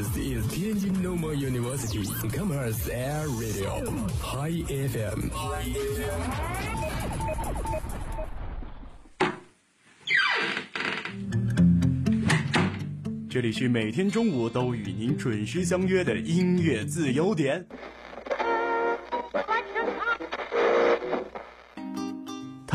This is Tianjin Normal University Commerce Air Radio High FM。这里是每天中午都与您准时相约的音乐自由点。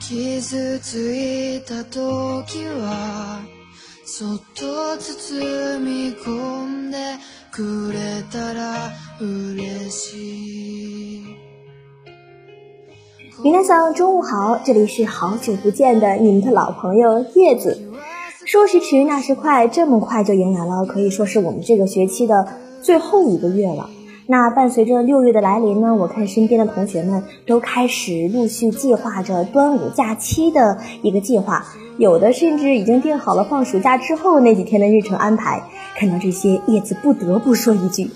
傷ついた時はそっと包み込んでくれたら嬉しい皆さん中午好，这里是好久不见的你们的老朋友叶子。说时迟，那时快，这么快就迎来了可以说是我们这个学期的最后一个月了。 那伴随着六月的来临呢，我看身边的同学们都开始陆续计划着端午假期的一个计划，有的甚至已经定好了放暑假之后那几天的日程安排。看到这些，叶子不得不说一句：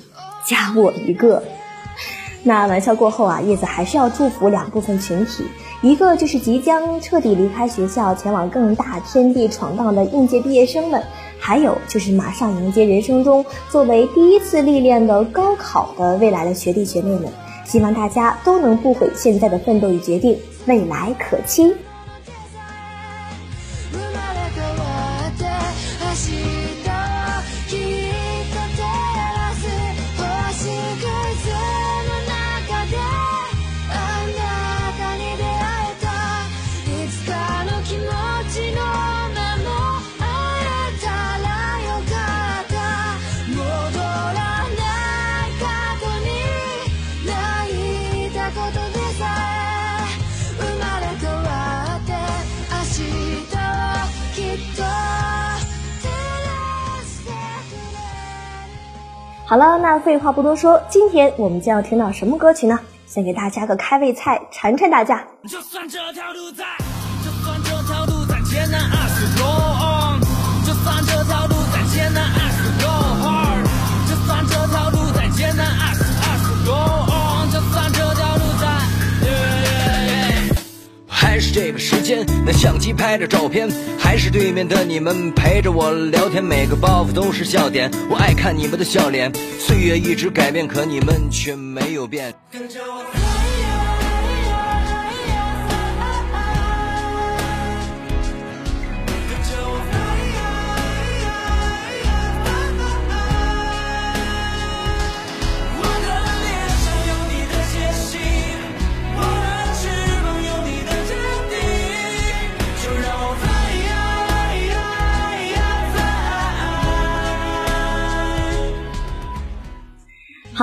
加我一个。那玩笑过后啊，叶子还是要祝福两部分群体，一个就是即将彻底离开学校，前往更大天地闯荡的应届毕业生们，还有就是马上迎接人生中作为第一次历练的高考的未来的学弟学妹们。希望大家都能不悔现在的奋斗与决定，未来可期。好了，那废话不多说，今天我们将要听到什么歌曲呢？先给大家个开胃菜，馋馋大家。就算这条路再，还是这个时间，那相机拍着照片，还是对面的你们陪着我聊天，每个包袱都是笑点，我爱看你们的笑脸。岁月一直改变，可你们却没有变。跟着我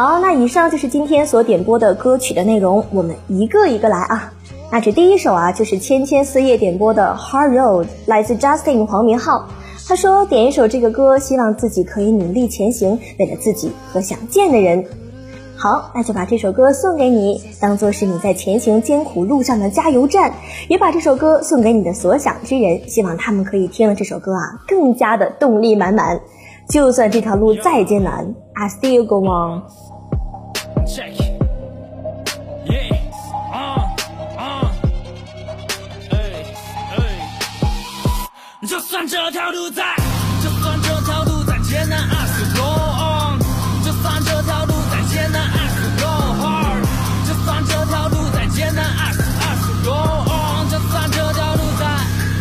好，那以上就是今天所点播的歌曲的内容，我们一个一个来啊。那这第一首啊，就是千千四叶点播的《Hard Road》，来自 Justin 黄明昊。他说点一首这个歌，希望自己可以努力前行，为了自己和想见的人。好，那就把这首歌送给你，当做是你在前行艰苦路上的加油站，也把这首歌送给你的所想之人，希望他们可以听了这首歌啊，更加的动力满满。就算这条路再艰难，I still go on。算这条路再，就算这条路再艰难，I still go on。就算这条路再艰难，I still go hard。就算这条路再艰难，I still I still go on。就算这条路再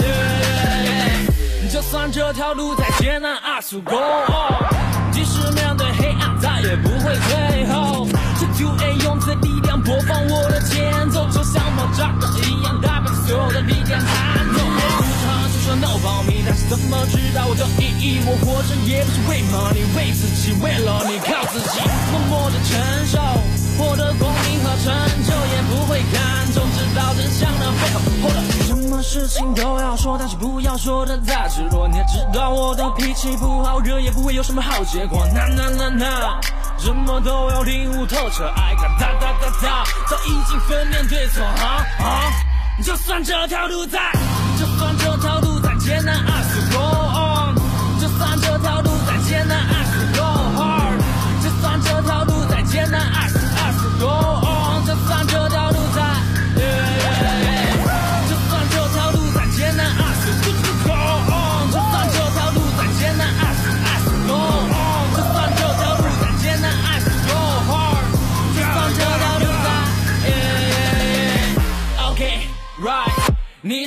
，yeah, yeah, yeah 就算这条路再艰难，I still go on。即使面对黑暗，再也不会退后。这 Two A 用最力量播放我的前奏，就像爆炸的一样，代表所有的力量弹奏。说 no 保密，但是怎么知道我的意义？我活着也不是为 money，为自己，为了你，靠自己，默默的承受，获得光明和成就，也不会看重，知道真相的背后。Hold up，什么事情都要说，但是不要说的太赤裸。你也知道我的脾气不好，惹也不会有什么好结果。那那那那。什么都要领悟透彻，爱看哒哒哒哒，早已经分辨对错啊啊！就算这条路再，就算这条路再艰难，I still go on。就算这条路再艰难，I still go hard。就算这条路再艰难，I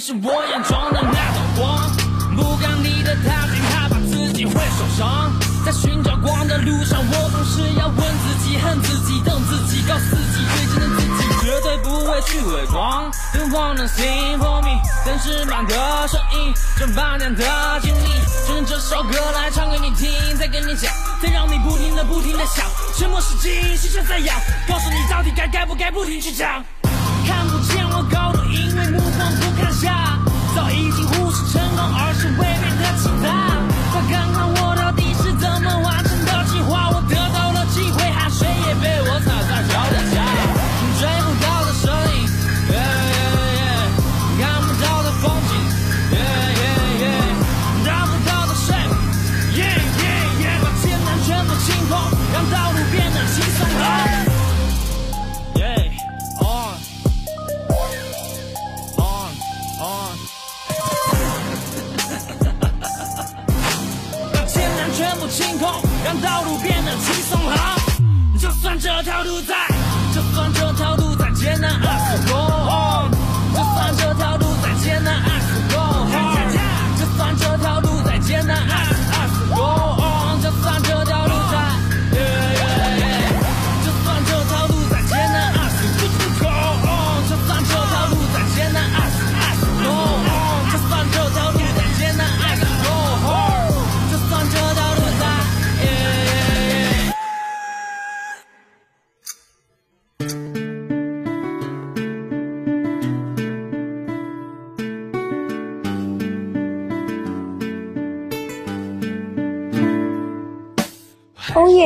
是我眼中的那道光，不敢你的太近，害怕自己会受伤。在寻找光的路上，我总是要问自己、恨自己、瞪自己，告诉自己最真的自己绝对不会去伪装。Don't wanna sing for me，但是满的声音，这半年的经历，就用这首歌来唱给你听，再跟你讲，再让你不停的、不停的想。沉默是金，心弦在痒，告诉你到底该该不该不停去讲。看不见我高，因为目光不看下，早已经忽视成功，而是未免太期待。快看看我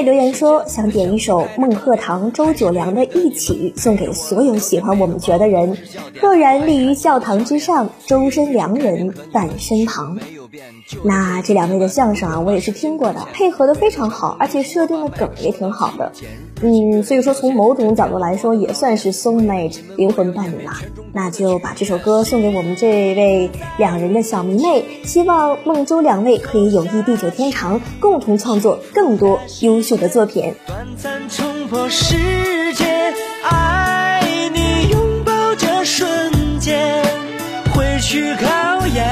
留言说，想点一首孟鹤堂、周九良的《一起》，送给所有喜欢我们角的人。若然立于教堂之上，周身良人伴身旁。那这两位的相声啊，我也是听过的，配合的非常好，而且设定的梗也挺好的。嗯，所以说从某种角度来说，也算是 soul mate 灵魂伴侣啦。那就把这首歌送给我们这位两人的小迷妹，希望梦周两位可以友谊地久天长，共同创作更多优秀的作品。短暂冲破世界，爱你拥抱这瞬间，回去考验，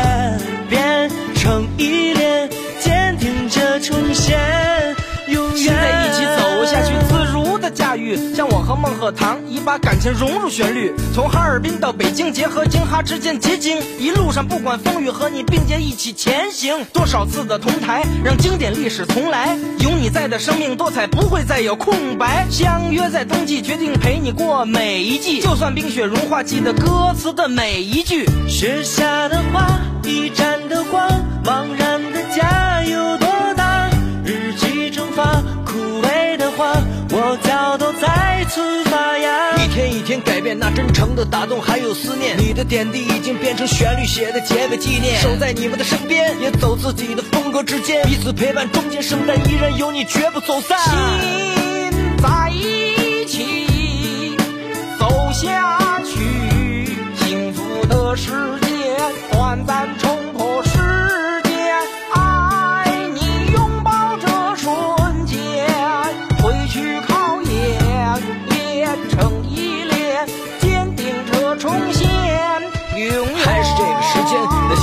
和孟鹤堂，已把感情融入旋律。从哈尔滨到北京，结合京哈之间结晶，一路上不管风雨，和你并肩一起前行。多少次的同台，让经典历史重来。有你在的生命多彩，不会再有空白。相约在冬季，决定陪你过每一季，就算冰雪融化，记得歌词的每一句。雪下的花，一盏的光，茫然的家有多我都再次发芽。一天一天改变，那真诚的打动，还有思念。你的点滴已经变成旋律写的结尾纪念。守在你们的身边，也走自己的风格之间，彼此陪伴，中间圣诞依然有你，绝不走散。心在一起走下去，幸福的世界，短暂冲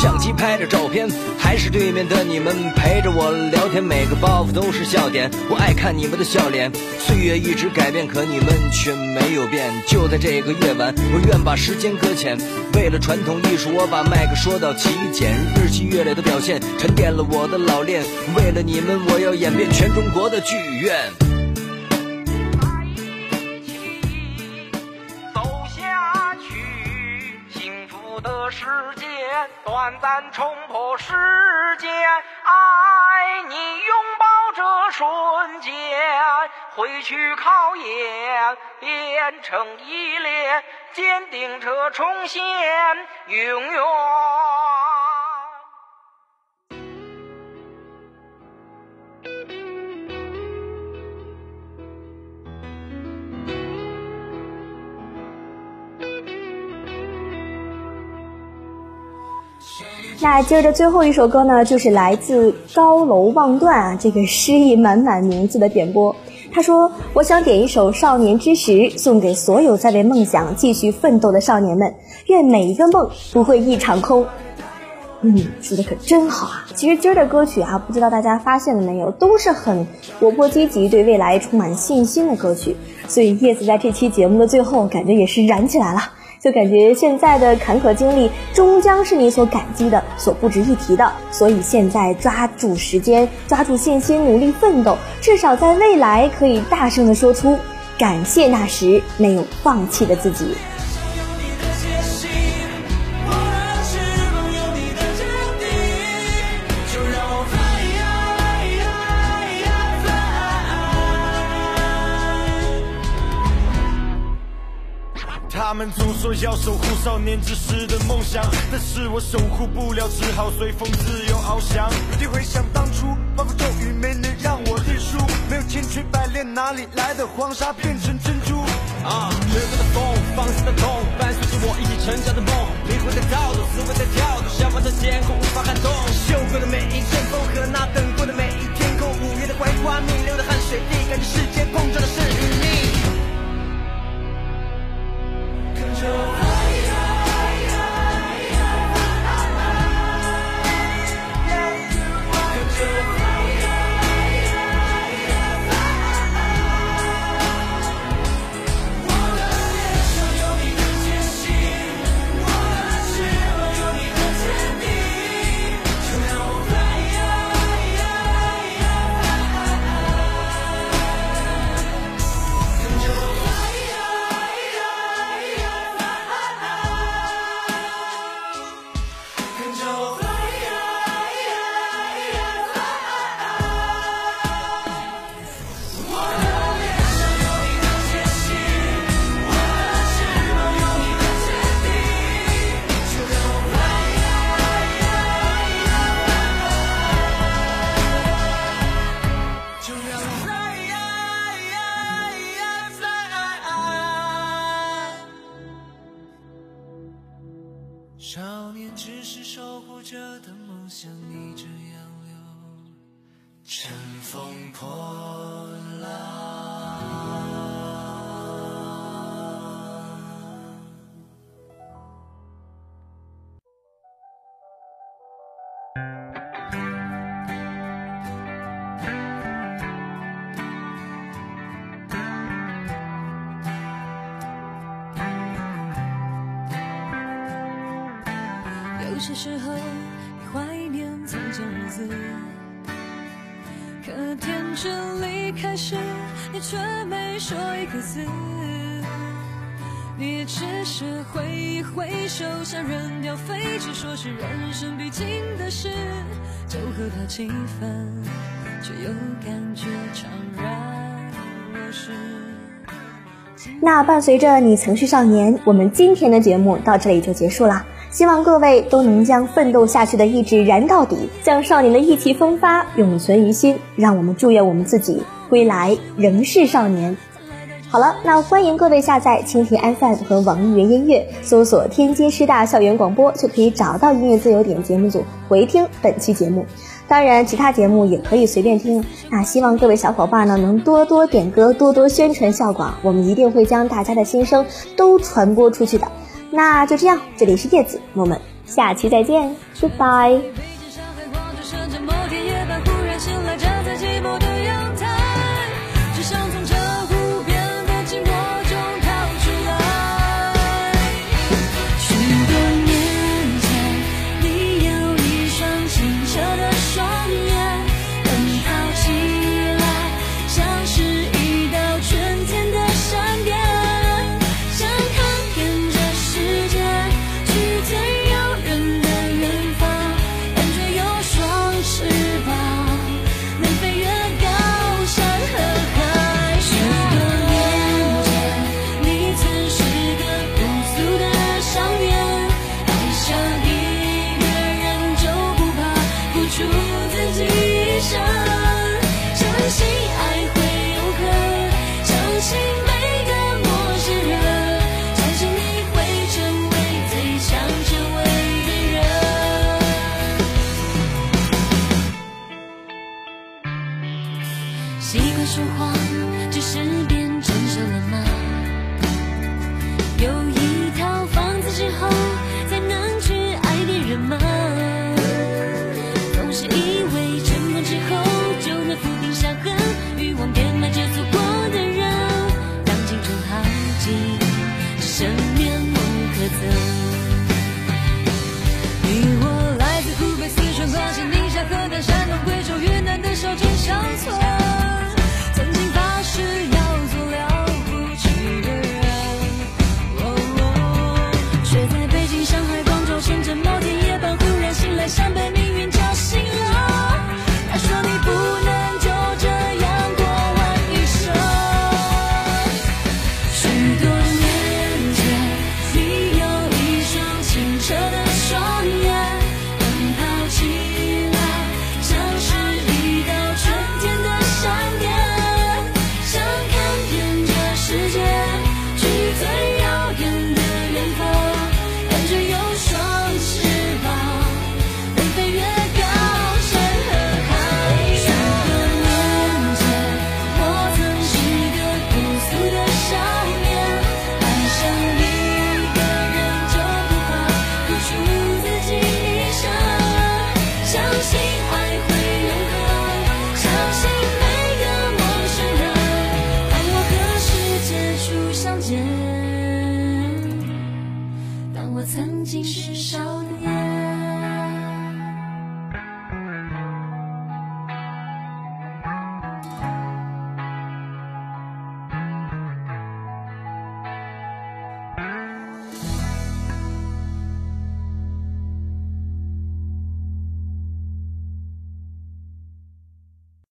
相机拍着照片，还是对面的你们陪着我聊天，每个包袱都是笑点。我爱看你们的笑脸，岁月一直改变，可你们却没有变。就在这个夜晚，我愿把时间搁浅，为了传统艺术，我把麦克说到极简，日积月累的表现，沉淀了我的老练。为了你们，我要演遍全中国的剧院。时间短暂冲破时间，爱你拥抱这瞬间，回去考验，变成依恋，坚定着重现永远。那接着最后一首歌呢，就是来自高楼望断啊，这个诗意满满名字的点播。他说：“我想点一首《少年之时》，送给所有在为梦想继续奋斗的少年们，愿每一个梦不会一场空。”嗯，说的可真好啊！其实今儿的歌曲啊，不知道大家发现了没有，都是很活泼积极、对未来充满信心的歌曲。所以叶子在这期节目的最后，感觉也是燃起来了。就感觉现在的坎坷经历终将是你所感激的、所不值一提的。所以现在抓住时间，抓住信心，努力奋斗，至少在未来可以大声的说出感谢那时没有放弃的自己。他们总说要守护少年之时的梦想，但是我守护不了，只好随风自由翱翔。有天回想当初，暴风骤雨没能让我认输，没有千锤百炼，哪里来的黄沙变成珍珠？啊，掠过的风，放肆的痛，伴随着我一起成长的梦，灵魂在跳动，思维在跳动，向往的天空无法撼动。嗅过的每一阵风和那等过的每一天空，五月的槐花，逆流的汗水，地感觉世界护着的梦像逆着洋流，乘风破浪。些时候，你怀念从前日子，可天真离开时，你却没说一个字。你只是挥一挥手，像扔掉废纸，说是人生必经的事，就和他气愤，却又感觉怅然若失。那伴随着你曾是少年，我们今天的节目到这里就结束啦。希望各位都能将奋斗下去的意志燃到底，将少年的意气风发永存于心。让我们祝愿我们自己归来仍是少年。好了，那欢迎各位下载蜻蜓 FM 和网易云音乐，搜索“天津师大校园广播”，就可以找到音乐自由点节目组回听本期节目。当然，其他节目也可以随便听。那希望各位小伙伴呢能多多点歌，多多宣传校广，我们一定会将大家的心声都传播出去的。那就这样这里是叶子我们下期再见 goodbye